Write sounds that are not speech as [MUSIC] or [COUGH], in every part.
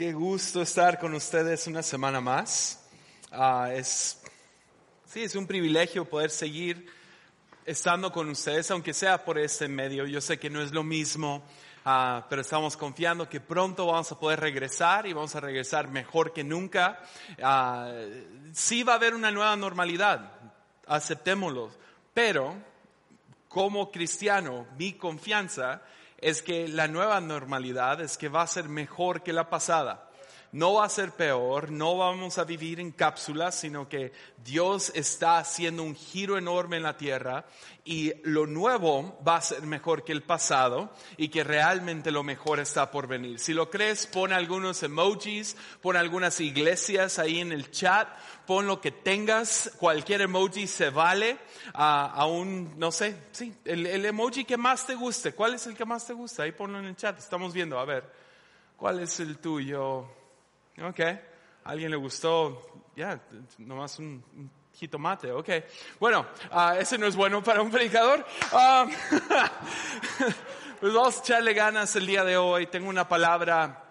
qué gusto estar con ustedes una semana más. Ah, es, sí, es un privilegio poder seguir estando con ustedes, aunque sea por este medio. Yo sé que no es lo mismo, ah, pero estamos confiando que pronto vamos a poder regresar y vamos a regresar mejor que nunca. Ah, sí va a haber una nueva normalidad, aceptémoslo, pero como cristiano, mi confianza es que la nueva normalidad es que va a ser mejor que la pasada. No va a ser peor, no vamos a vivir en cápsulas, sino que Dios está haciendo un giro enorme en la tierra y lo nuevo va a ser mejor que el pasado y que realmente lo mejor está por venir. Si lo crees, pon algunos emojis, pon algunas iglesias ahí en el chat, pon lo que tengas, cualquier emoji se vale, a, un, no sé, sí, el, el, emoji que más te guste, ¿cuál es el que más te gusta? Ahí ponlo en el chat, estamos viendo, a ver, ¿cuál es el tuyo? Ok, alguien le gustó, ya, nomás un, jitomate, ok. Bueno, uh, ese no es bueno para un predicador. Um, [LAUGHS] pues vamos a echarle ganas el día de hoy. Tengo una palabra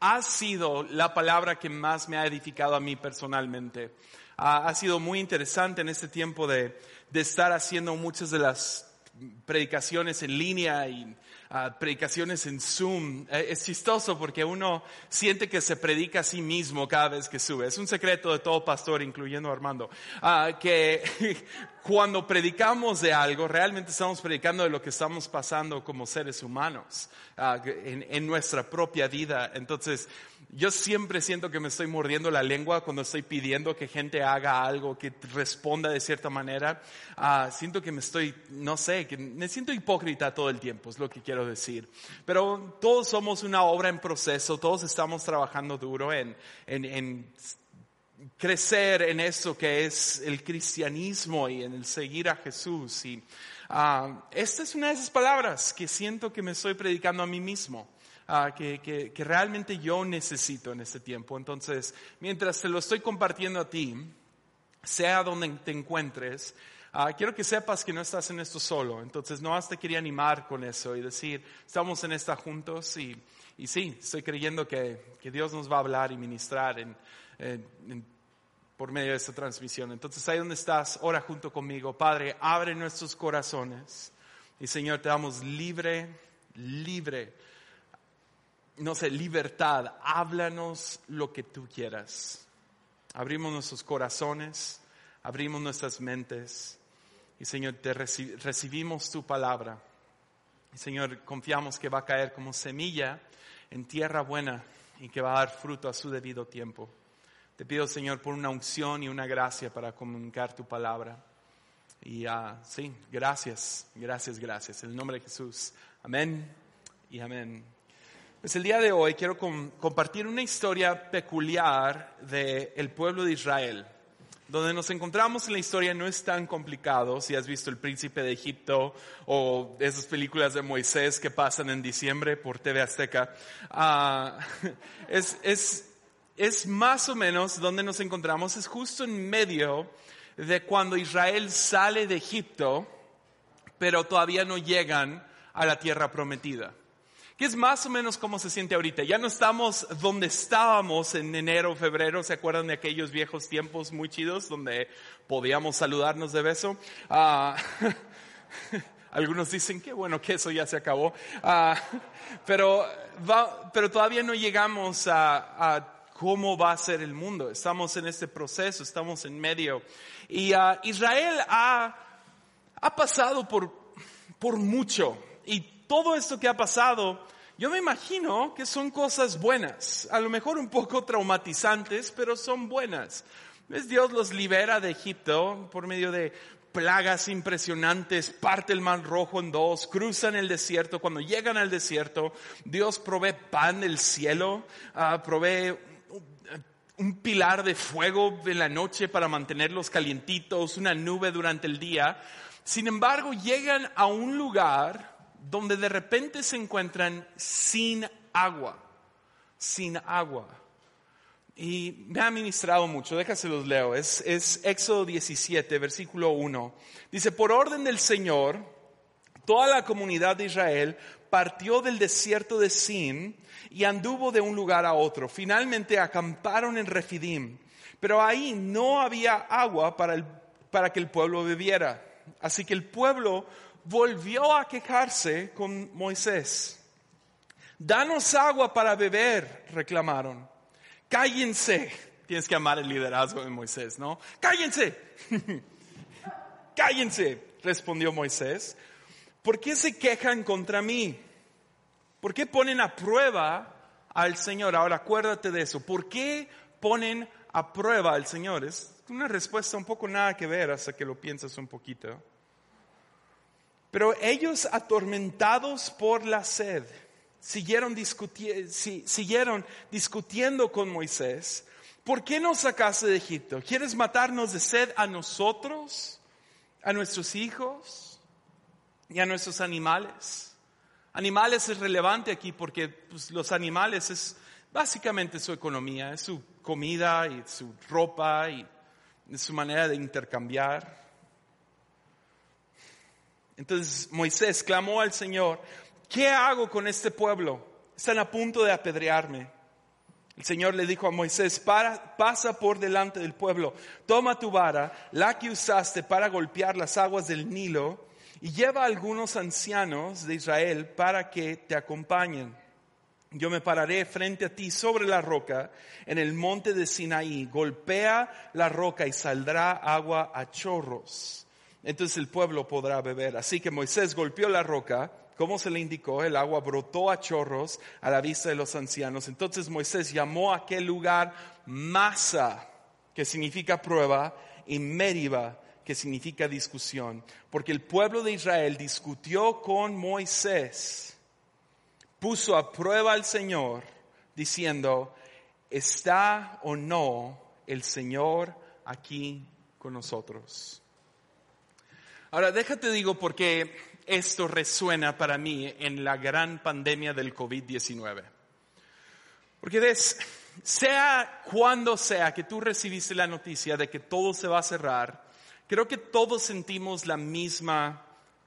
ha sido la palabra que más me ha edificado a mí personalmente. ha sido muy interesante en este tiempo de, de, estar haciendo muchas de las predicaciones en línea y predicaciones en Zoom. Eh, es chistoso porque uno siente que se predica a sí mismo cada vez que sube. Es un secreto de todo pastor, incluyendo Armando, uh, que [LAUGHS] cuando predicamos de algo, realmente estamos predicando de lo que estamos pasando como seres humanos uh, en, en nuestra propia vida. Entonces, yo siempre siento que me estoy mordiendo la lengua cuando estoy pidiendo que gente haga algo, que responda de cierta manera. Uh, siento que me estoy, no sé, que me siento hipócrita todo el tiempo, es lo que quiero decir. Pero todos somos una obra en proceso, todos estamos trabajando duro en, en, en crecer en eso que es el cristianismo y en el seguir a Jesús. Y uh, esta es una de esas palabras que siento que me estoy predicando a mí mismo. Uh, que, que, realmente yo necesito en este tiempo. Entonces, mientras te lo estoy compartiendo a ti, sea donde te encuentres, uh, quiero que sepas que no estás en esto solo. Entonces, no te quería animar con eso y decir, estamos en esta juntos y, y sí, estoy creyendo que, que Dios nos va a hablar y ministrar en, en, por medio de esta transmisión. Entonces, ahí donde estás, ora junto conmigo. Padre, abre nuestros corazones. Y Señor, te damos libre, libre no sé, libertad, háblanos lo que tú quieras. Abrimos nuestros corazones, abrimos nuestras mentes y Señor, te recibimos tu palabra. Y Señor, confiamos que va a caer como semilla en tierra buena y que va a dar fruto a su debido tiempo. Te pido, Señor, por una unción y una gracia para comunicar tu palabra. Y uh, sí, gracias, gracias, gracias. En el nombre de Jesús. Amén y amén. Pues el día de hoy quiero compartir una historia peculiar del pueblo de Israel. Donde nos encontramos en la historia no es tan complicado, si has visto El Príncipe de Egipto o esas películas de Moisés que pasan en diciembre por TV Azteca. Uh, [LAUGHS] es, es, es más o menos donde nos encontramos, es justo en medio de cuando Israel sale de Egipto, pero todavía no llegan a la tierra prometida que es más o menos como se siente ahorita. Ya no estamos donde estábamos en enero, febrero, ¿se acuerdan de aquellos viejos tiempos muy chidos donde podíamos saludarnos de beso? Ah, [LAUGHS] algunos dicen que bueno que eso ya se acabó, ah, [LAUGHS] pero, pero todavía no llegamos a, cómo va a ser el mundo. Estamos en este proceso, estamos en medio. Y uh, Israel ha, ha pasado por, por mucho. Y todo esto que ha pasado, yo me imagino que son cosas buenas, a lo mejor un poco traumatizantes, pero son buenas. ¿Ves? Dios los libera de Egipto por medio de plagas impresionantes, parte el mar rojo en dos, cruzan el desierto. Cuando llegan al desierto, Dios provee pan del cielo, uh, provee un pilar de fuego en la noche para mantenerlos calientitos, una nube durante el día. Sin embargo, llegan a un lugar donde de repente se encuentran sin agua, sin agua. Y me ha ministrado mucho, déjaselos leo, es, es Éxodo 17, versículo 1. Dice, por orden del Señor, toda la comunidad de Israel partió del desierto de Sin y anduvo de un lugar a otro. Finalmente acamparon en Refidim, pero ahí no había agua para, el, para que el pueblo bebiera. Así que el pueblo volvió a quejarse con Moisés. Danos agua para beber, reclamaron. Cállense. Tienes que amar el liderazgo de Moisés, ¿no? Cállense. [LAUGHS] Cállense, respondió Moisés. ¿Por qué se quejan contra mí? ¿Por qué ponen a prueba al Señor? Ahora acuérdate de eso. ¿Por qué ponen a prueba al Señor? Es una respuesta un poco nada que ver hasta que lo piensas un poquito. Pero ellos atormentados por la sed, siguieron, discutiendo con Moisés. ¿Por qué nos sacaste de Egipto? ¿Quieres matarnos de sed a nosotros, a nuestros hijos y a nuestros animales? Animales es relevante aquí porque pues, los animales es básicamente su economía, es su comida y su ropa y su manera de intercambiar. Entonces Moisés clamó al Señor, ¿qué hago con este pueblo? Están a punto de apedrearme. El Señor le dijo a Moisés, pasa por delante del pueblo, toma tu vara, la que usaste para golpear las aguas del Nilo, y lleva a algunos ancianos de Israel para que te acompañen. Yo me pararé frente a ti sobre la roca en el monte de Sinaí, golpea la roca y saldrá agua a chorros entonces el pueblo podrá beber. Así que Moisés golpeó la roca, como se le indicó, el agua brotó a chorros a la vista de los ancianos. Entonces Moisés llamó a aquel lugar Masa, que significa prueba, y Meriba, que significa discusión, porque el pueblo de Israel discutió con Moisés, puso a prueba al Señor, diciendo, ¿está o no el Señor aquí con nosotros? Ahora, déjate digo por qué esto resuena para mí en la gran pandemia del COVID-19. Porque ves, sea cuando sea que tú recibiste la noticia de que todo se va a cerrar, creo que todos sentimos la misma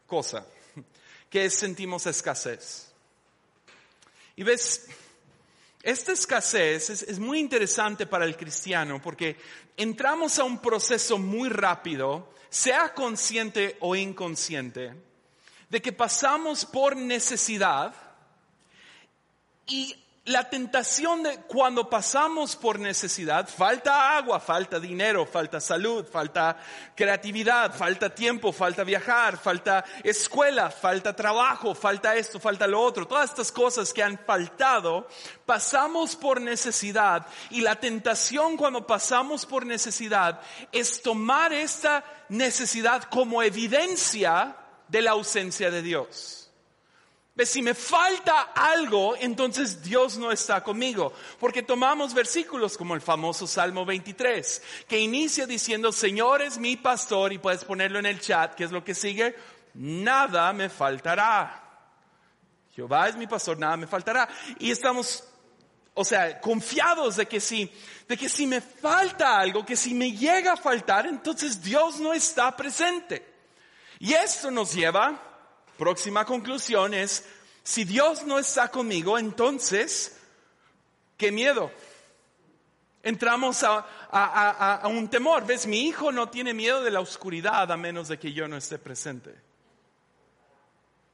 cosa, [LAUGHS] que es sentimos escasez. Y ves, esta escasez es, es, muy interesante para el cristiano porque entramos a un proceso muy rápido sea consciente o inconsciente, de que pasamos por necesidad y la tentación de cuando pasamos por necesidad, falta agua, falta dinero, falta salud, falta creatividad, falta tiempo, falta viajar, falta escuela, falta trabajo, falta esto, falta lo otro, todas estas cosas que han faltado, pasamos por necesidad y la tentación cuando pasamos por necesidad es tomar esta necesidad como evidencia de la ausencia de Dios si me falta algo, entonces Dios no está conmigo. Porque tomamos versículos como el famoso Salmo 23, que inicia diciendo, Señor es mi pastor, y puedes ponerlo en el chat, que es lo que sigue, nada me faltará. Jehová es mi pastor, nada me faltará. Y estamos, o sea, confiados de que si, de que si me falta algo, que si me llega a faltar, entonces Dios no está presente. Y esto nos lleva próxima conclusión es, si Dios no está conmigo, entonces, ¿qué miedo? Entramos a, un temor. ¿Ves? Mi hijo no tiene miedo de la oscuridad a menos de que yo no esté presente.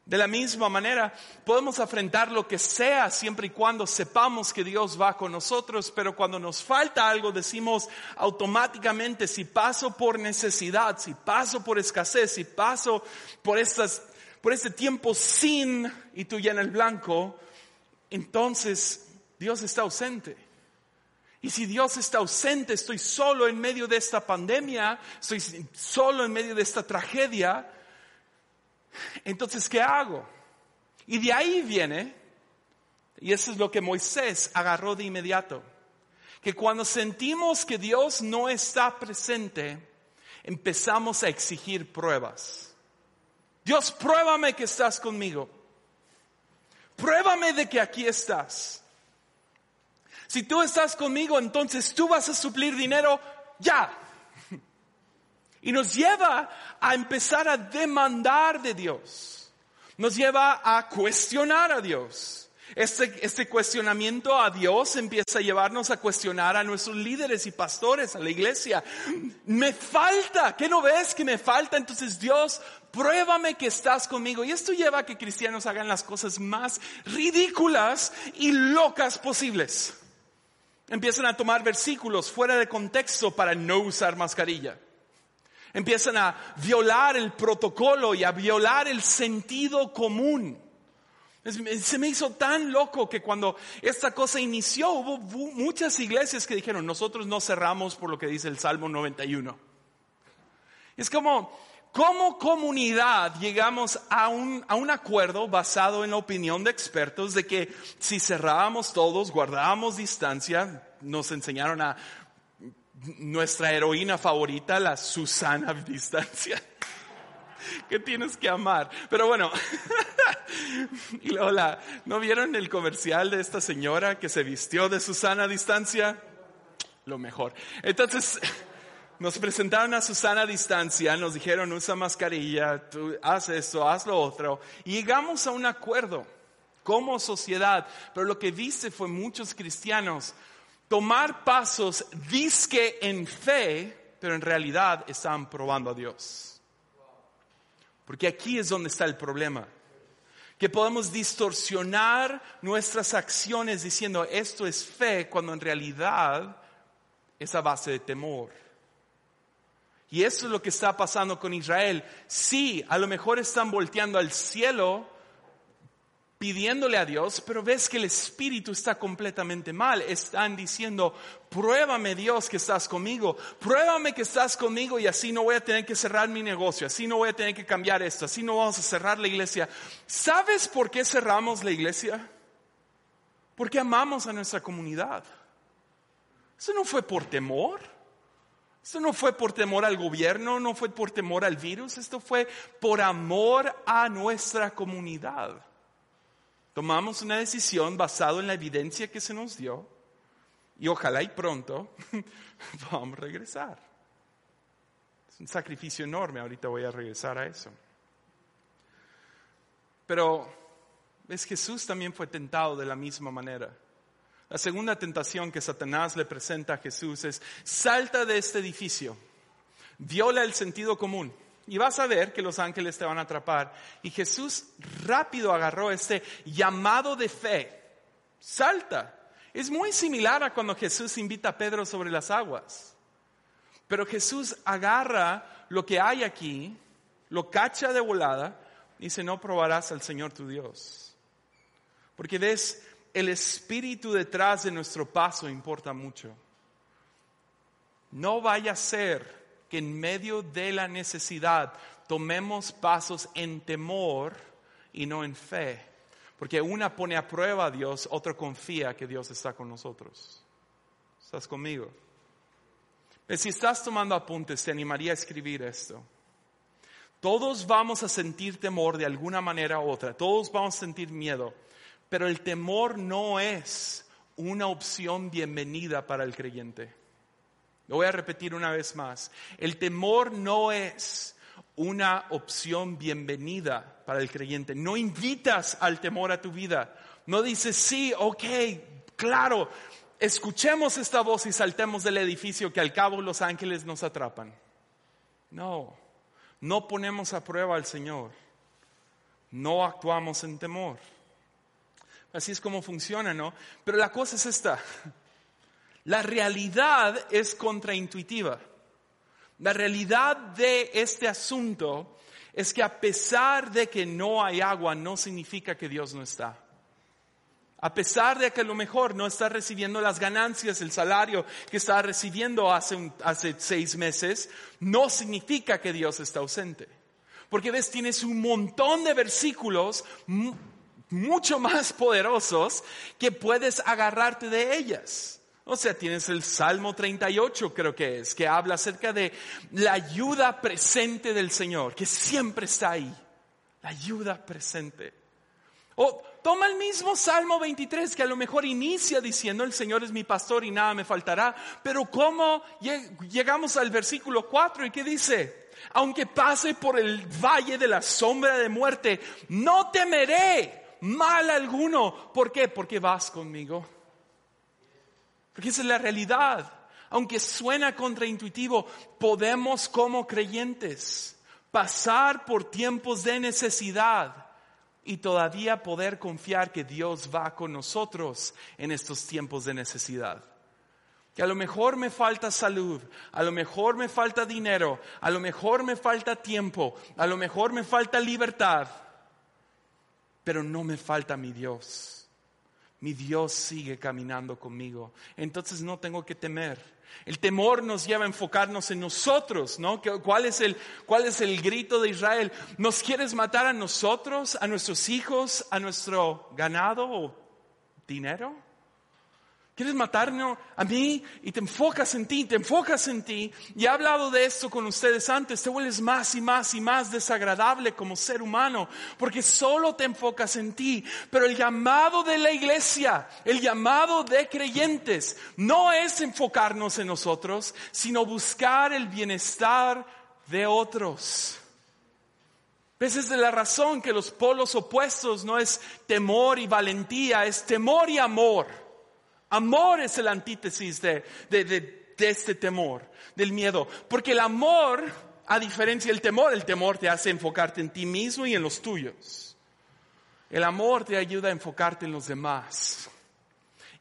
De la misma manera, podemos afrontar lo que sea siempre y cuando sepamos que Dios va con nosotros, pero cuando nos falta algo decimos automáticamente, si paso por necesidad, si paso por escasez, si paso por estas por este tiempo sin y tú ya en el blanco, entonces Dios está ausente. Y si Dios está ausente, estoy solo en medio de esta pandemia, estoy solo en medio de esta tragedia, entonces ¿qué hago? Y de ahí viene, y eso es lo que Moisés agarró de inmediato, que cuando sentimos que Dios no está presente, empezamos a exigir pruebas. Dios, pruébame que estás conmigo. Pruébame de que aquí estás. Si tú estás conmigo, entonces tú vas a suplir dinero ya. Y nos lleva a empezar a demandar de Dios. Nos lleva a cuestionar a Dios. Este, este, cuestionamiento a Dios empieza a llevarnos a cuestionar a nuestros líderes y pastores, a la iglesia. Me falta, ¿qué no ves que me falta? Entonces Dios, pruébame que estás conmigo. Y esto lleva a que cristianos hagan las cosas más ridículas y locas posibles. Empiezan a tomar versículos fuera de contexto para no usar mascarilla. Empiezan a violar el protocolo y a violar el sentido común. Se me hizo tan loco que cuando esta cosa inició hubo muchas iglesias que dijeron, nosotros no cerramos por lo que dice el Salmo 91. Es como, como comunidad llegamos a un, acuerdo basado en la opinión de expertos de que si cerrábamos todos, guardábamos distancia, nos enseñaron a nuestra heroína favorita, la Susana distancia [LAUGHS] que tienes que amar. Pero bueno, [LAUGHS] y ¿no vieron el comercial de esta señora que se vistió de Susana distancia? Lo mejor. Entonces, [LAUGHS] nos presentaron a Susana a distancia, nos dijeron usa mascarilla, tú haz esto, haz lo otro, y llegamos a un acuerdo como sociedad, pero lo que viste fue muchos cristianos tomar pasos disque en fe, pero en realidad estaban probando a Dios. Porque aquí es donde está el problema. Que podemos distorsionar nuestras acciones diciendo esto es fe cuando en realidad es a base de temor. Y eso es lo que está pasando con Israel. Sí, a lo mejor están volteando al cielo pidiéndole a Dios, pero ves que el espíritu está completamente mal. Están diciendo, pruébame Dios que estás conmigo, pruébame que estás conmigo y así no voy a tener que cerrar mi negocio, así no voy a tener que cambiar esto, así no vamos a cerrar la iglesia. ¿Sabes por qué cerramos la iglesia? Porque amamos a nuestra comunidad. Eso no fue por temor. Esto no fue por temor al gobierno, no fue por temor al virus, esto fue por amor a nuestra comunidad. Tomamos una decisión basada en la evidencia que se nos dio y ojalá y pronto [LAUGHS] vamos a regresar. Es un sacrificio enorme, ahorita voy a regresar a eso. Pero es Jesús también fue tentado de la misma manera. La segunda tentación que Satanás le presenta a Jesús es, salta de este edificio, viola el sentido común y vas a ver que los ángeles te van a atrapar. Y Jesús rápido agarró este llamado de fe. Salta. Es muy similar a cuando Jesús invita a Pedro sobre las aguas. Pero Jesús agarra lo que hay aquí, lo cacha de volada y dice, no probarás al Señor tu Dios. Porque ves, el espíritu detrás de nuestro paso importa mucho. No vaya a ser que en medio de la necesidad tomemos pasos en temor y no en fe. Porque una pone a prueba a Dios, otro confía que Dios está con nosotros. ¿Estás conmigo? Si estás tomando apuntes, te animaría a escribir esto. Todos vamos a sentir temor de alguna manera u otra, todos vamos a sentir miedo, pero el temor no es una opción bienvenida para el creyente. Lo voy a repetir una vez más. El temor no es una opción bienvenida para el creyente. No invitas al temor a tu vida. No dices, sí, ok, claro, escuchemos esta voz y saltemos del edificio que al cabo los ángeles nos atrapan. No, no ponemos a prueba al Señor. No actuamos en temor. Así es como funciona, ¿no? Pero la cosa es esta. La realidad es contraintuitiva. La realidad de este asunto es que a pesar de que no hay agua, no significa que Dios no está. A pesar de que a lo mejor no está recibiendo las ganancias, el salario que estaba recibiendo hace, hace seis meses, no significa que Dios está ausente. Porque ves, tienes un montón de versículos mucho más poderosos que puedes agarrarte de ellas. O sea, tienes el Salmo 38, creo que es, que habla acerca de la ayuda presente del Señor, que siempre está ahí. La ayuda presente. O toma el mismo Salmo 23, que a lo mejor inicia diciendo, el Señor es mi pastor y nada me faltará. Pero ¿cómo llegamos al versículo 4 y qué dice? Aunque pase por el valle de la sombra de muerte, no temeré mal alguno. ¿Por qué? Porque vas conmigo. Porque esa es la realidad. Aunque suena contraintuitivo, podemos como creyentes pasar por tiempos de necesidad y todavía poder confiar que Dios va con nosotros en estos tiempos de necesidad. Que a lo mejor me falta salud, a lo mejor me falta dinero, a lo mejor me falta tiempo, a lo mejor me falta libertad, pero no me falta mi Dios. Mi Dios sigue caminando conmigo. Entonces no tengo que temer. El temor nos lleva a enfocarnos en nosotros, ¿no? ¿Cuál es el, cuál es el grito de Israel? ¿Nos quieres matar a nosotros, a nuestros hijos, a nuestro ganado o dinero? ¿Quieres matarnos a mí? Y te enfocas en ti, te enfocas en ti. Y he hablado de esto con ustedes antes. Te vuelves más y más y más desagradable como ser humano porque solo te enfocas en ti. Pero el llamado de la iglesia, el llamado de creyentes, no es enfocarnos en nosotros, sino buscar el bienestar de otros. Esa es la razón que los polos opuestos no es temor y valentía, es temor y amor. Amor es el antítesis de, este temor, del miedo. Porque el amor, a diferencia del temor, el temor te hace enfocarte en ti mismo y en los tuyos. El amor te ayuda a enfocarte en los demás.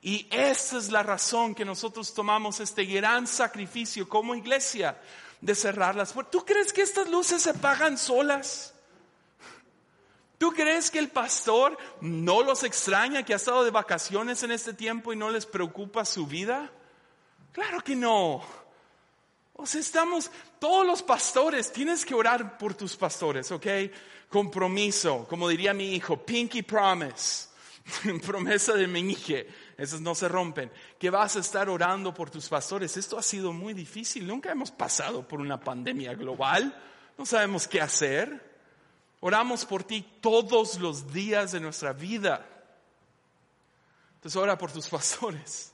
Y esa es la razón que nosotros tomamos este gran sacrificio como iglesia de cerrar las puertas. ¿Tú crees que estas luces se pagan solas? ¿Tú crees que el pastor no los extraña, que ha estado de vacaciones en este tiempo y no les preocupa su vida? Claro que no. O sea, estamos, todos los pastores, tienes que orar por tus pastores, ¿ok? Compromiso, como diría mi hijo, pinky promise, [LAUGHS] promesa de meñique, esas no se rompen, que vas a estar orando por tus pastores. Esto ha sido muy difícil, nunca hemos pasado por una pandemia global, no sabemos qué hacer. Oramos por ti todos los días de nuestra vida. Entonces ora por tus [LAUGHS] pastores.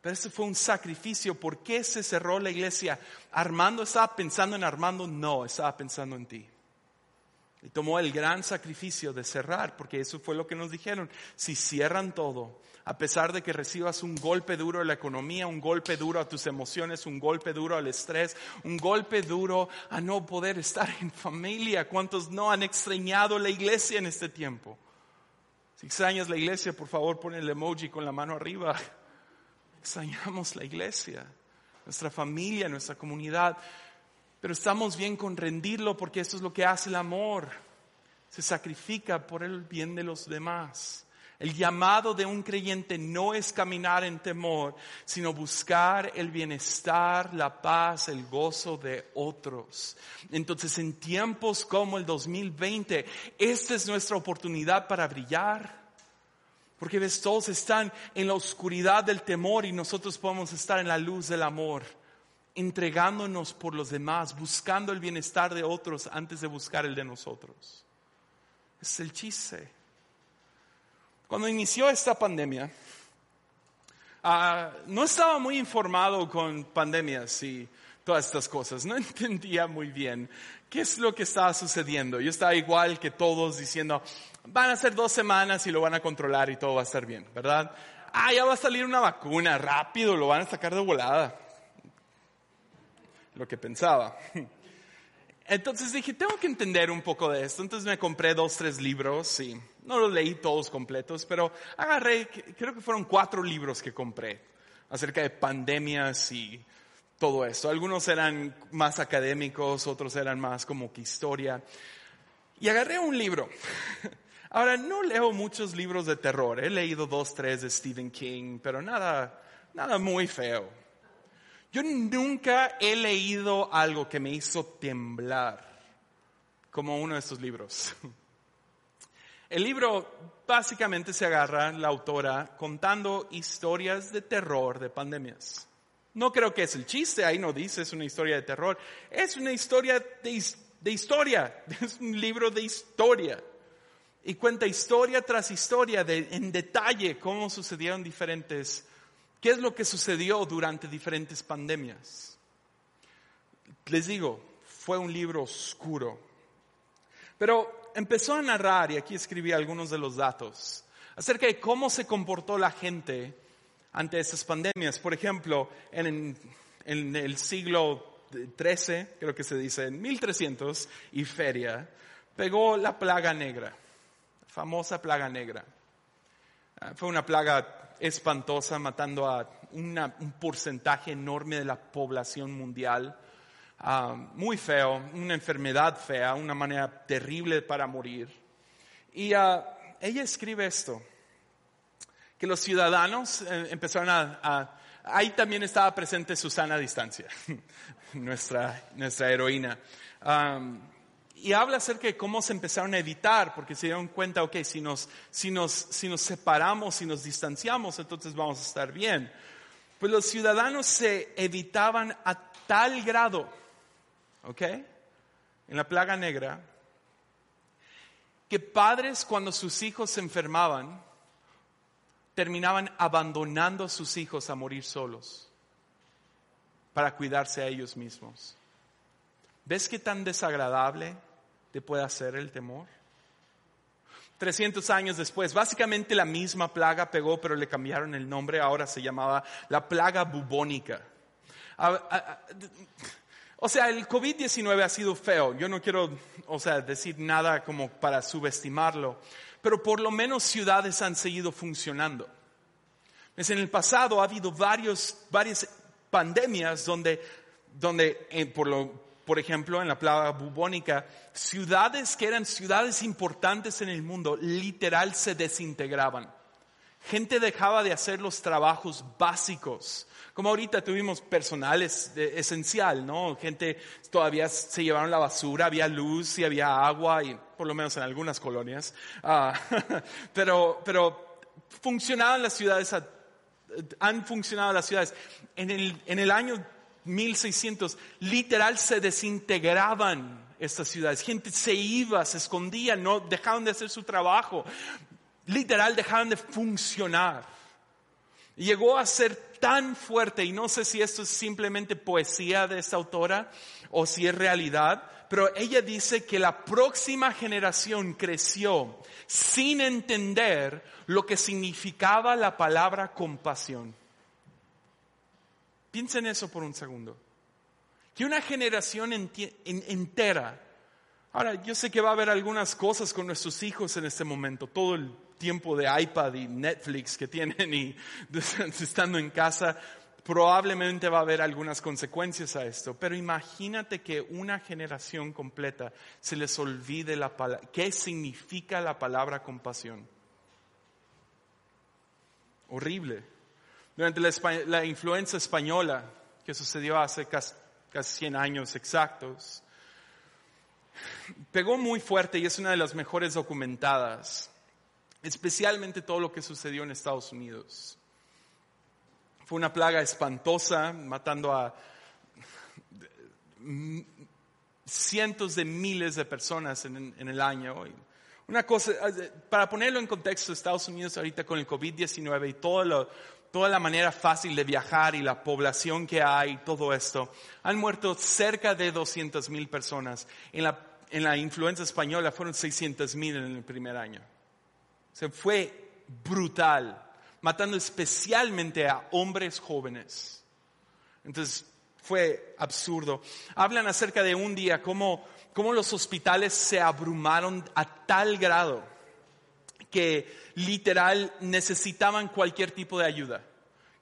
Pero ese fue un sacrificio. ¿Por qué se cerró la iglesia? Armando estaba pensando en Armando, no, estaba pensando en ti. Y tomó el gran sacrificio de cerrar, porque eso fue lo que nos dijeron. Si cierran todo, a pesar de que recibas un golpe duro a la economía, un golpe duro a tus emociones, un golpe duro al estrés, un golpe duro a no poder estar en familia. ¿Cuántos no han extrañado la iglesia en este tiempo? Si extrañas la iglesia, por favor, pon el emoji con la mano arriba. Extrañamos la iglesia, nuestra familia, nuestra comunidad. Pero estamos bien con rendirlo porque eso es lo que hace el amor. Se sacrifica por el bien de los demás. El llamado de un creyente no es caminar en temor, sino buscar el bienestar, la paz, el gozo de otros. Entonces, en tiempos como el 2020, esta es nuestra oportunidad para brillar. Porque ves, todos están en la oscuridad del temor y nosotros podemos estar en la luz del amor, entregándonos por los demás, buscando el bienestar de otros antes de buscar el de nosotros. Es el chiste. Cuando inició esta pandemia, ah, no estaba muy informado con pandemias y todas estas cosas. No [LAUGHS] entendía muy bien qué es lo que estaba sucediendo. Yo estaba igual que todos diciendo, van a ser dos semanas y lo van a controlar y todo va a estar bien, ¿verdad? Ah, ya va a salir una vacuna, rápido, lo van a sacar de volada. Lo que pensaba. [LAUGHS] Entonces dije, tengo que entender un poco de esto. Entonces me compré dos, tres libros y no los leí todos completos, pero agarré, creo que fueron cuatro libros que compré acerca de pandemias y todo esto. Algunos eran más académicos, otros eran más como que historia. Y agarré un libro. [LAUGHS] Ahora, no leo muchos libros de terror. He leído dos, tres de Stephen King, pero nada, nada muy feo. Yo nunca he leído algo que me hizo temblar como uno de estos libros. [LAUGHS] El libro básicamente se agarra la autora contando historias de terror de pandemias. No creo que es el chiste, ahí no dice es una historia de terror, es una historia de, historia, [LAUGHS] es un libro de historia. Y cuenta historia tras historia de, en detalle cómo sucedieron diferentes ¿Qué es lo que sucedió durante diferentes pandemias? Les digo, fue un libro oscuro. Pero empezó a narrar, y aquí escribí algunos de los datos, acerca de cómo se comportó la gente ante esas pandemias. Por ejemplo, en, el siglo XIII, creo que se dice, en 1300, y feria, pegó la plaga negra, famosa plaga negra. Ah, fue una plaga espantosa, matando a un porcentaje enorme de la población mundial. Ah, muy feo, una enfermedad fea, una manera terrible para morir. Y uh, ella escribe esto, que los ciudadanos eh, empezaron a, Ahí también estaba presente Susana Distancia, [LAUGHS] nuestra, nuestra heroína. Um, y habla acerca de cómo se empezaron a evitar, porque se dieron cuenta, ok, si nos, si nos, si nos separamos, si nos distanciamos, entonces vamos a estar bien. Pues los ciudadanos se evitaban a tal grado, ok, en la plaga negra, que padres cuando sus hijos se enfermaban, terminaban abandonando a sus hijos a morir solos para cuidarse a ellos mismos. ¿Ves qué tan desagradable te puede hacer el temor? 300 años después, básicamente la misma plaga pegó, pero le cambiaron el nombre, ahora se llamaba la plaga bubónica. O sea, el COVID-19 ha sido feo, yo no quiero, o sea, decir nada como para subestimarlo, pero por lo menos ciudades han seguido funcionando. En el pasado ha habido varios, varias pandemias donde, donde eh, por, lo, por ejemplo, en la plaga bubónica, ciudades que eran ciudades importantes en el mundo, literal se desintegraban. Gente dejaba de hacer los trabajos básicos. Como ahorita tuvimos personal esencial, ¿no? Gente todavía se llevaron la basura, había luz y había agua, y por lo menos en algunas colonias. Ah, [LAUGHS] pero, pero funcionaban las ciudades, han funcionado las ciudades. En el, en el año 1600, literal se desintegraban estas ciudades. Gente se iba, se escondía, no dejaban de hacer su trabajo. Literal dejaban de funcionar. Llegó a ser tan fuerte, y no sé si esto es simplemente poesía de esta autora o si es realidad, pero ella dice que la próxima generación creció sin entender lo que significaba la palabra compasión. Piensen eso por un segundo. Que una generación entera, ahora yo sé que va a haber algunas cosas con nuestros hijos en este momento, todo el tiempo de iPad y Netflix que tienen y [LAUGHS] estando en casa, probablemente va a haber algunas consecuencias a esto, pero imagínate que una generación completa se les olvide la qué significa la palabra compasión. Horrible. Durante la, influencia española, que sucedió hace casi, casi 100 años exactos, pegó muy fuerte y es una de las mejores documentadas, especialmente todo lo que sucedió en Estados Unidos. Fue una plaga espantosa, matando a cientos de miles de personas en, el año. Una cosa, para ponerlo en contexto, Estados Unidos ahorita con el COVID-19 y todo lo, toda la manera fácil de viajar y la población que hay, todo esto, han muerto cerca de 200 mil personas. En la, en la influenza española fueron 600 mil en el primer año. Se fue brutal, matando especialmente a hombres jóvenes. Entonces, fue absurdo. Hablan acerca de un día, cómo, cómo los hospitales se abrumaron a tal grado que literal necesitaban cualquier tipo de ayuda.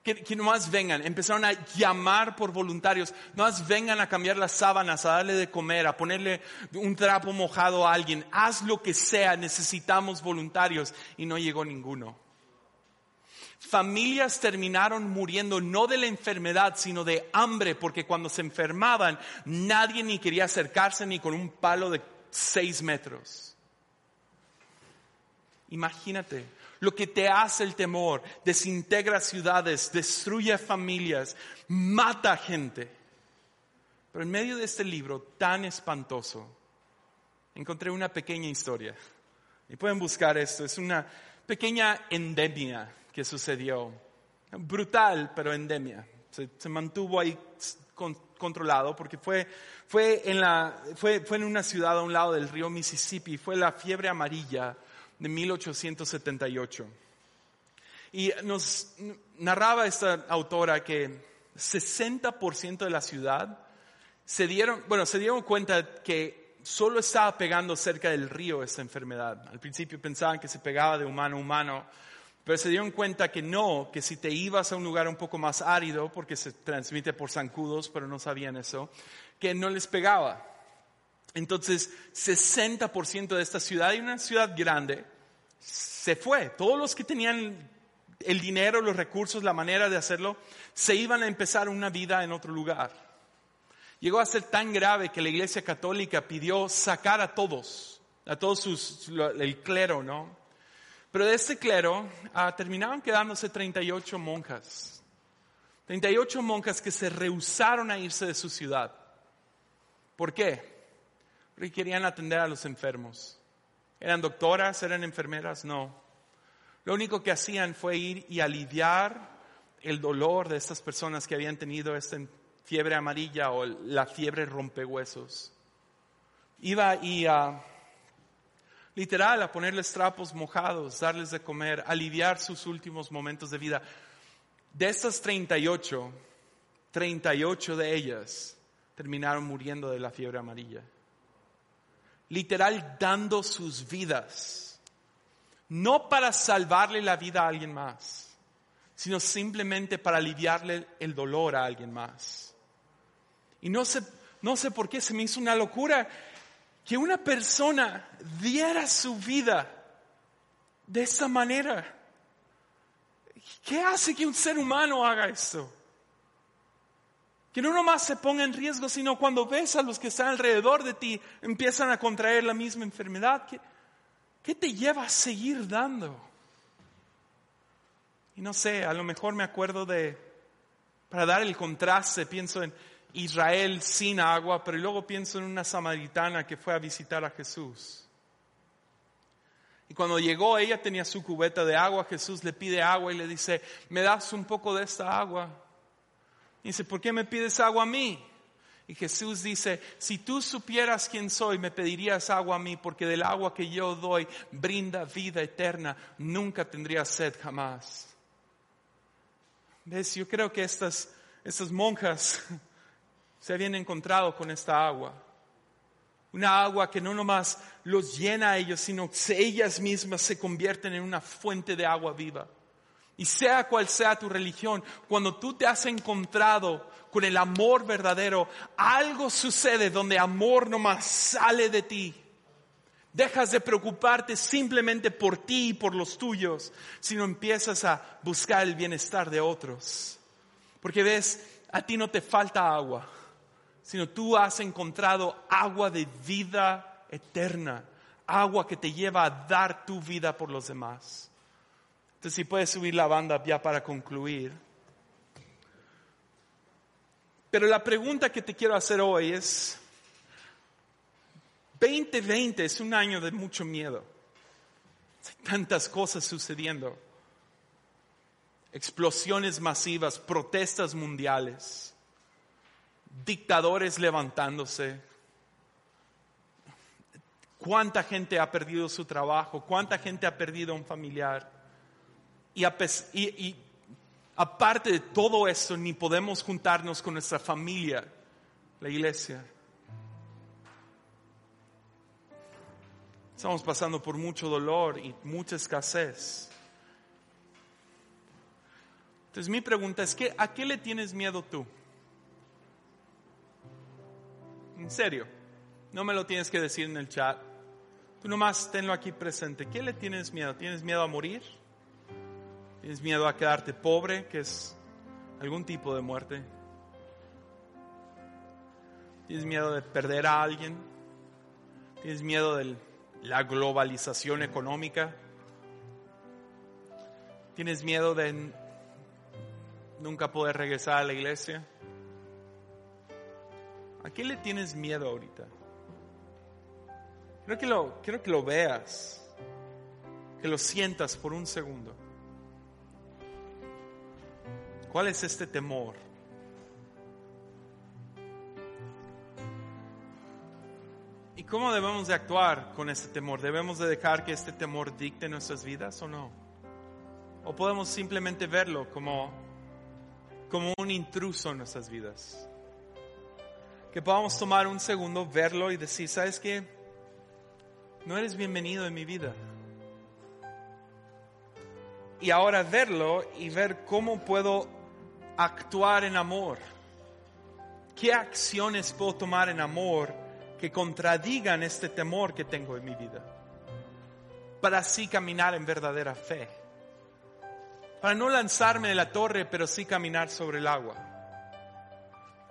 Que, que nomás vengan, empezaron a llamar por voluntarios, nomás vengan a cambiar las sábanas, a darle de comer, a ponerle un trapo mojado a alguien, haz lo que sea, necesitamos voluntarios y no llegó ninguno. Familias terminaron muriendo no de la enfermedad, sino de hambre, porque cuando se enfermaban nadie ni quería acercarse ni con un palo de seis metros. Imagínate lo que te hace el temor, desintegra ciudades, destruye familias, mata gente. Pero en medio de este libro tan espantoso, encontré una pequeña historia. Y pueden buscar esto, es una pequeña endemia que sucedió. Brutal, pero endemia. Se, mantuvo ahí con- controlado porque fue, en fue, fue en una ciudad a un lado del río Mississippi. Fue la fiebre amarilla de 1878. Y nos narraba esta autora que 60% de la ciudad se dieron, bueno, se dieron cuenta que solo estaba pegando cerca del río esa enfermedad. Al principio pensaban que se pegaba de humano a humano, pero se dieron cuenta que no, que si te ibas a un lugar un poco más árido, porque se transmite por zancudos, pero no sabían eso, que no les pegaba. Entonces, 60% de esta ciudad, y una ciudad grande, se fue. Todos los que tenían el dinero, los recursos, la manera de hacerlo, se iban a empezar una vida en otro lugar. Llegó a ser tan grave que la Iglesia Católica pidió sacar a todos, a todos sus, el clero, ¿no? Pero de este clero ah, terminaron quedándose 38 monjas. 38 monjas que se rehusaron a irse de su ciudad. ¿Por qué? Porque querían atender a los enfermos. ¿Eran doctoras? ¿Eran enfermeras? No. Lo único que hacían fue ir y aliviar el dolor de estas personas que habían tenido esta fiebre amarilla o la fiebre rompehuesos. Iba y a, literal, a ponerles trapos mojados, darles de comer, aliviar sus últimos momentos de vida. De estas 38, 38 de ellas terminaron muriendo de la fiebre amarilla. Literal, dando sus vidas no para salvarle la vida a alguien más, sino simplemente para aliviarle el dolor a alguien más. Y no sé, no sé por qué se me hizo una locura que una persona diera su vida de esa manera. ¿Qué hace que un ser humano haga esto? Que no nomás se ponga en riesgo, sino cuando ves a los que están alrededor de ti empiezan a contraer la misma enfermedad. ¿Qué, qué te lleva a seguir dando? Y no sé, a lo mejor me acuerdo de, para dar el contraste, pienso en Israel sin agua, pero luego pienso en una samaritana que fue a visitar a Jesús. Y cuando llegó ella tenía su cubeta de agua, Jesús le pide agua y le dice, ¿me das un poco de esta agua? Dice, ¿por qué me pides agua a mí? Y Jesús dice, si tú supieras quién soy, me pedirías agua a mí, porque del agua que yo doy brinda vida eterna, nunca tendrías sed jamás. ¿Ves? Yo creo que estas, estas monjas [LAUGHS] se habían encontrado con esta agua. Una agua que no nomás los llena a ellos, sino que ellas mismas se convierten en una fuente de agua viva. Y sea cual sea tu religión, cuando tú te has encontrado con el amor verdadero, algo sucede donde amor nomás sale de ti. Dejas de preocuparte simplemente por ti y por los tuyos, sino empiezas a buscar el bienestar de otros. Porque ves, a ti no te falta agua, sino tú has encontrado agua de vida eterna, agua que te lleva a dar tu vida por los demás. Entonces, si puedes subir la banda ya para concluir. Pero la pregunta que te quiero hacer hoy es, 2020 es un año de mucho miedo. Hay tantas cosas sucediendo. Explosiones masivas, protestas mundiales, dictadores levantándose. ¿Cuánta gente ha perdido su trabajo? ¿Cuánta gente ha perdido un familiar? Y, aparte de todo eso, ni podemos juntarnos con nuestra familia, la iglesia. Estamos pasando por mucho dolor y mucha escasez. Entonces mi pregunta es, ¿qué, ¿a qué le tienes miedo tú? En serio, no me lo tienes que decir en el chat. Tú nomás tenlo aquí presente. ¿Qué le tienes miedo? ¿Tienes miedo a morir? ¿Tienes miedo a quedarte pobre, que es algún tipo de muerte? ¿Tienes miedo de perder a alguien? ¿Tienes miedo de la globalización económica? ¿Tienes miedo de nunca poder regresar a la iglesia? ¿A qué le tienes miedo ahorita? Quiero que lo veas, que lo sientas por un segundo. ¿Cuál es este temor? ¿Y cómo debemos de actuar con este temor? ¿Debemos de dejar que este temor dicte nuestras vidas o no? ¿O podemos simplemente verlo como, como un intruso en nuestras vidas? Que podamos tomar un segundo, verlo y decir, ¿sabes qué? No eres bienvenido en mi vida y ahora verlo y ver cómo puedo actuar en amor. ¿Qué acciones puedo tomar en amor que contradigan este temor que tengo en mi vida? Para así caminar en verdadera fe. Para no lanzarme de la torre, pero sí caminar sobre el agua.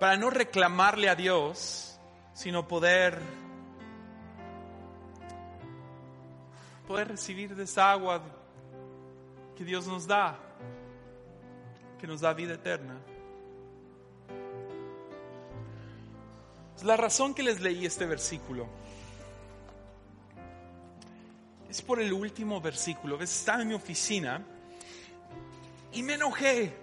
Para no reclamarle a Dios, sino poder poder recibir de esa agua que Dios nos da, que nos da vida eterna. La razón que les leí este versículo es por el último versículo. Estaba en mi oficina y me enojé.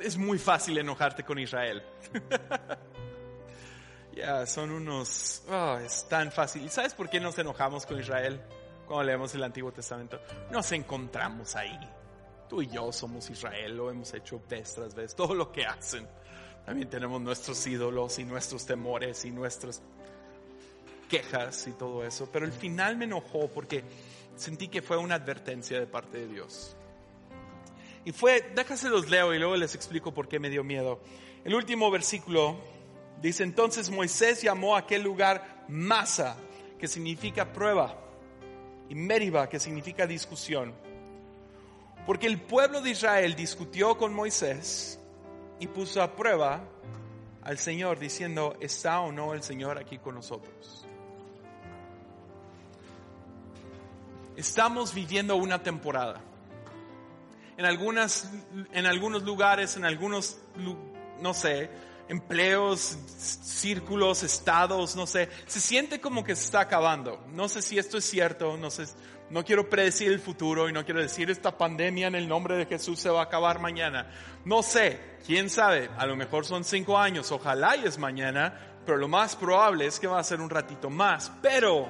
Es muy fácil enojarte con Israel. [LAUGHS] ya, son unos... Oh, es tan fácil. ¿Y sabes por qué nos enojamos con Israel cuando leemos el Antiguo Testamento? Nos encontramos ahí. Tú y yo somos Israel, lo hemos hecho vez tras vez, todo lo que hacen. También tenemos nuestros ídolos y nuestros temores y nuestras quejas y todo eso. Pero el final me enojó porque sentí que fue una advertencia de parte de Dios. Y fue, déjase los leo y luego les explico por qué me dio miedo. El último versículo dice, entonces Moisés llamó a aquel lugar Masa, que significa prueba, y Meriba, que significa discusión. Porque el pueblo de Israel discutió con Moisés y puso a prueba al Señor diciendo, ¿está o no el Señor aquí con nosotros? Estamos viviendo una temporada. En, algunas, en algunos lugares, en algunos, no sé, empleos, círculos, estados, no sé, se siente como que se está acabando. No sé si esto es cierto, no sé, no quiero predecir el futuro y no quiero decir esta pandemia en el nombre de Jesús se va a acabar mañana. No sé, quién sabe, a lo mejor son cinco años, ojalá y es mañana, pero lo más probable es que va a ser un ratito más. Pero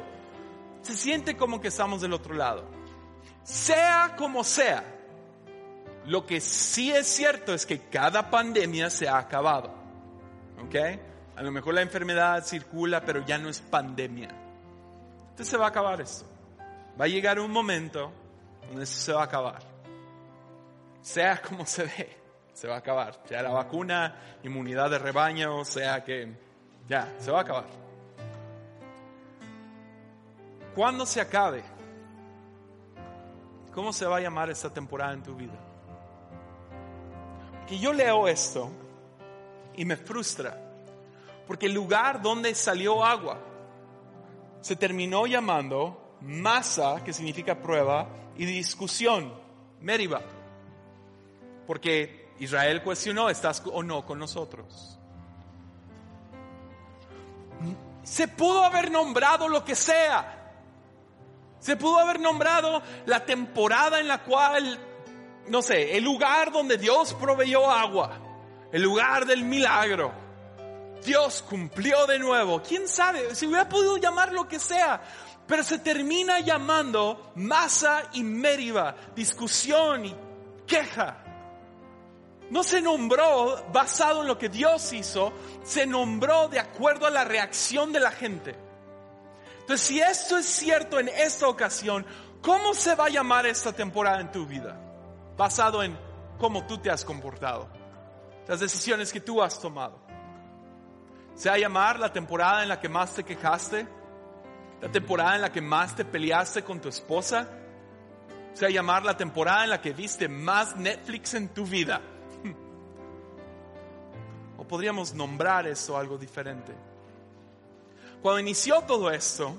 se siente como que estamos del otro lado. Sea como sea, lo que sí es cierto es que cada pandemia se ha acabado. ¿Ok? A lo mejor la enfermedad circula, pero ya no es pandemia. Entonces se va a acabar esto. Va a llegar un momento donde eso se va a acabar. Sea como se ve, se va a acabar. Sea la vacuna, inmunidad de rebaño, sea que ya, se va a acabar. Cuando se acabe, ¿cómo se va a llamar esta temporada en tu vida? Que yo leo esto y me frustra, porque el lugar donde salió agua se terminó llamando masa, que significa prueba, y discusión, Meriba. Porque Israel cuestionó, ¿estás o no con nosotros? Se pudo haber nombrado lo que sea. Se pudo haber nombrado la temporada en la cual, no sé, el lugar donde Dios proveyó agua, el lugar del milagro. Dios cumplió de nuevo. ¿Quién sabe? Si hubiera podido llamar lo que sea, pero se termina llamando masa y meriva, discusión y queja. No se nombró basado en lo que Dios hizo, se nombró de acuerdo a la reacción de la gente. Entonces, si esto es cierto en esta ocasión, ¿cómo se va a llamar esta temporada en tu vida? Basado en cómo tú te has comportado, las decisiones que tú has tomado. ¿Se va a llamar la temporada en la que más te quejaste? la temporada en la que más te peleaste con tu esposa, sea, llamar la temporada en la que viste más Netflix en tu vida. [LAUGHS] O podríamos nombrar eso algo diferente. Cuando inició todo esto,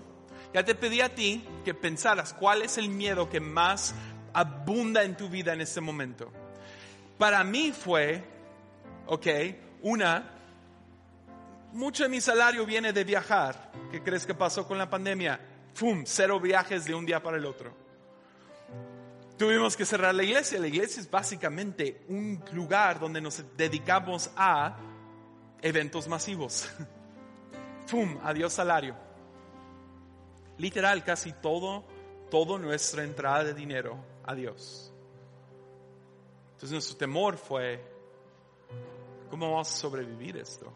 ya te pedí a ti que pensaras cuál es el miedo que más abunda en tu vida en este momento. Para mí fue, ok, una, mucho de mi salario viene de viajar. ¿Qué crees que pasó con la pandemia? ¡Fum! Cero viajes de un día para el otro. Tuvimos que cerrar la iglesia. La iglesia es básicamente un lugar donde nos dedicamos a eventos masivos. [LAUGHS] ¡Fum! Adiós salario. Literal, casi todo, todo nuestra entrada de dinero a Dios. Entonces nuestro temor fue, ¿cómo vamos a sobrevivir esto?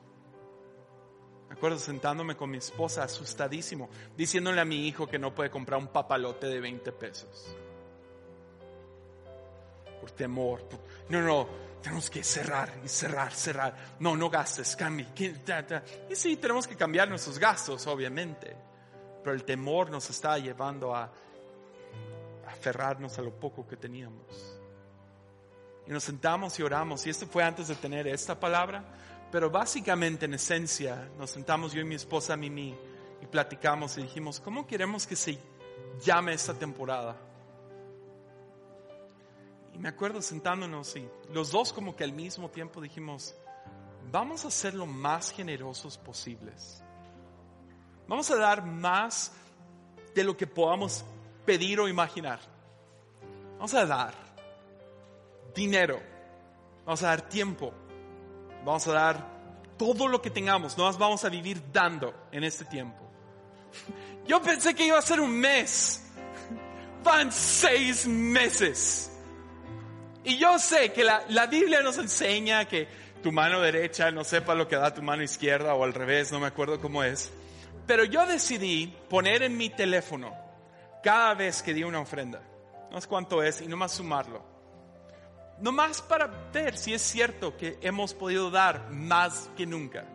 Me acuerdo sentándome con mi esposa asustadísimo, diciéndole a mi hijo que no puede comprar un papalote de 20 pesos. Por temor. No, no, tenemos que cerrar y cerrar, cerrar. No, no gastes, cambie. Y sí, tenemos que cambiar nuestros gastos, obviamente. Pero el temor nos está llevando a aferrarnos a lo poco que teníamos. Y nos sentamos y oramos. Y esto fue antes de tener esta palabra. Pero básicamente, en esencia, nos sentamos yo y mi esposa Mimi y platicamos y dijimos, ¿cómo queremos que se llame esta temporada? Y me acuerdo sentándonos y los dos como que al mismo tiempo dijimos, vamos a ser lo más generosos posibles. Vamos a dar más de lo que podamos pedir o imaginar. Vamos a dar dinero, vamos a dar tiempo, vamos a dar todo lo que tengamos, no más vamos a vivir dando en este tiempo. [LAUGHS] Yo pensé que iba a ser un mes, [LAUGHS] van seis meses. Y yo sé que la, la, Biblia nos enseña que tu mano derecha no sepa lo que da tu mano izquierda o al revés, no me acuerdo cómo es. Pero yo decidí poner en mi teléfono cada vez que di una ofrenda. No sé cuánto es y nomás sumarlo. Nomás para ver si es cierto que hemos podido dar más que nunca.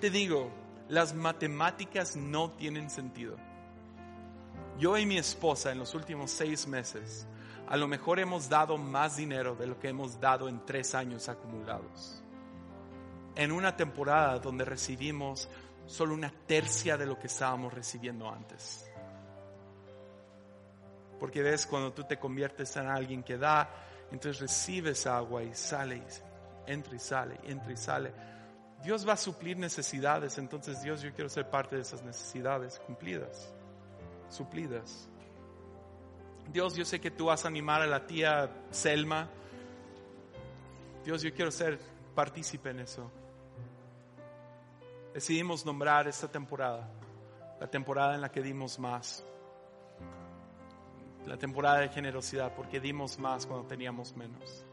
Te digo, las matemáticas no tienen sentido. Yo y mi esposa en los últimos seis meses a lo mejor hemos dado más dinero de lo que hemos dado en tres años acumulados. En una temporada donde recibimos solo una tercia de lo que estábamos recibiendo antes. Porque ves, cuando tú te conviertes en alguien que da, entonces recibes agua y sale, y entra y sale, entra y sale. Dios va a suplir necesidades, entonces Dios, yo quiero ser parte de esas necesidades cumplidas, suplidas. Dios, yo sé que tú vas a animar a la tía Selma. Dios, yo quiero ser partícipe en eso. Decidimos nombrar esta temporada, la temporada en la que dimos más, la temporada de generosidad, porque dimos más cuando teníamos menos.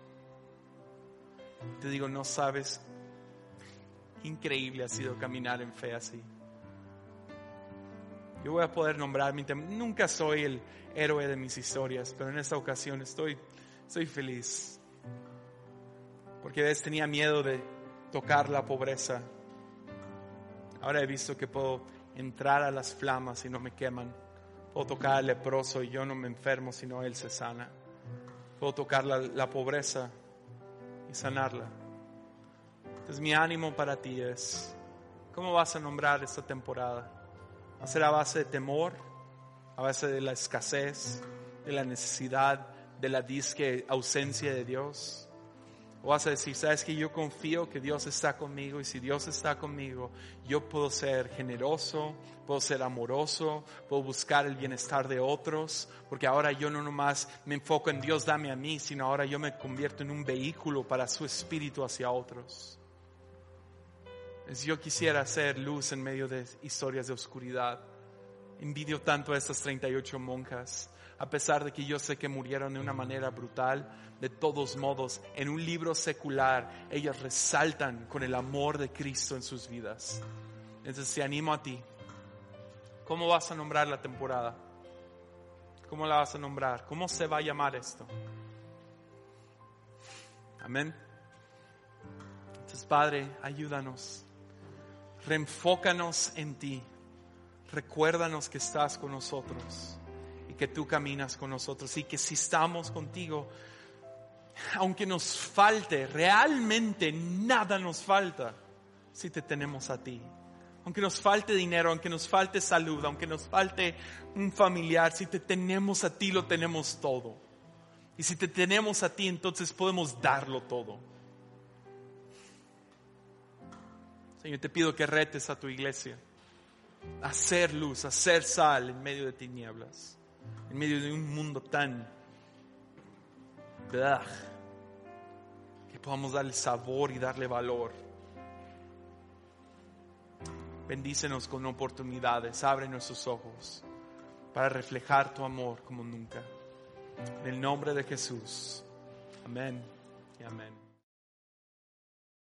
Te digo, no sabes, increíble ha sido caminar en fe así. Yo voy a poder nombrar mi. Nunca soy el héroe de mis historias, pero en esta ocasión estoy, estoy feliz. Porque a veces tenía miedo de tocar la pobreza. Ahora he visto que puedo entrar a las flamas y no me queman. Puedo tocar al leproso y yo no me enfermo, sino él se sana. Puedo tocar la, la pobreza y sanarla. Entonces mi ánimo para ti es, ¿cómo vas a nombrar esta temporada? Va a ser a base de temor, a base de la escasez, de la necesidad, de la disque ausencia de Dios. O vas a decir, sabes que yo confío que Dios está conmigo y si Dios está conmigo, yo puedo ser generoso, puedo ser amoroso, puedo buscar el bienestar de otros, porque ahora yo no nomás me enfoco en Dios, dame a mí, sino ahora yo me convierto en un vehículo para su espíritu hacia otros. Yo quisiera ser luz en medio de historias de oscuridad. Envidio tanto a estas 38 monjas, a pesar de que yo sé que murieron de una manera brutal. De todos modos, en un libro secular, ellas resaltan con el amor de Cristo en sus vidas. Entonces, te animo a ti. ¿Cómo vas a nombrar la temporada? ¿Cómo la vas a nombrar? ¿Cómo se va a llamar esto? Amén. Entonces, Padre, ayúdanos reenfócanos en ti. Recuérdanos que estás con nosotros que tú caminas con nosotros y que si estamos contigo, aunque nos falte, realmente nada nos falta si te tenemos a ti. Aunque nos falte dinero, aunque nos falte salud, aunque nos falte un familiar, si te tenemos a ti, lo tenemos todo. Y si te tenemos a ti, entonces podemos darlo todo. Señor, te pido que retes a tu iglesia a hacer luz, a hacer sal en medio de tinieblas, en medio de un mundo tan que podamos darle sabor y darle valor. Bendícenos con oportunidades, abre nuestros ojos para reflejar tu amor como nunca. En el nombre de Jesús. Amén y amén.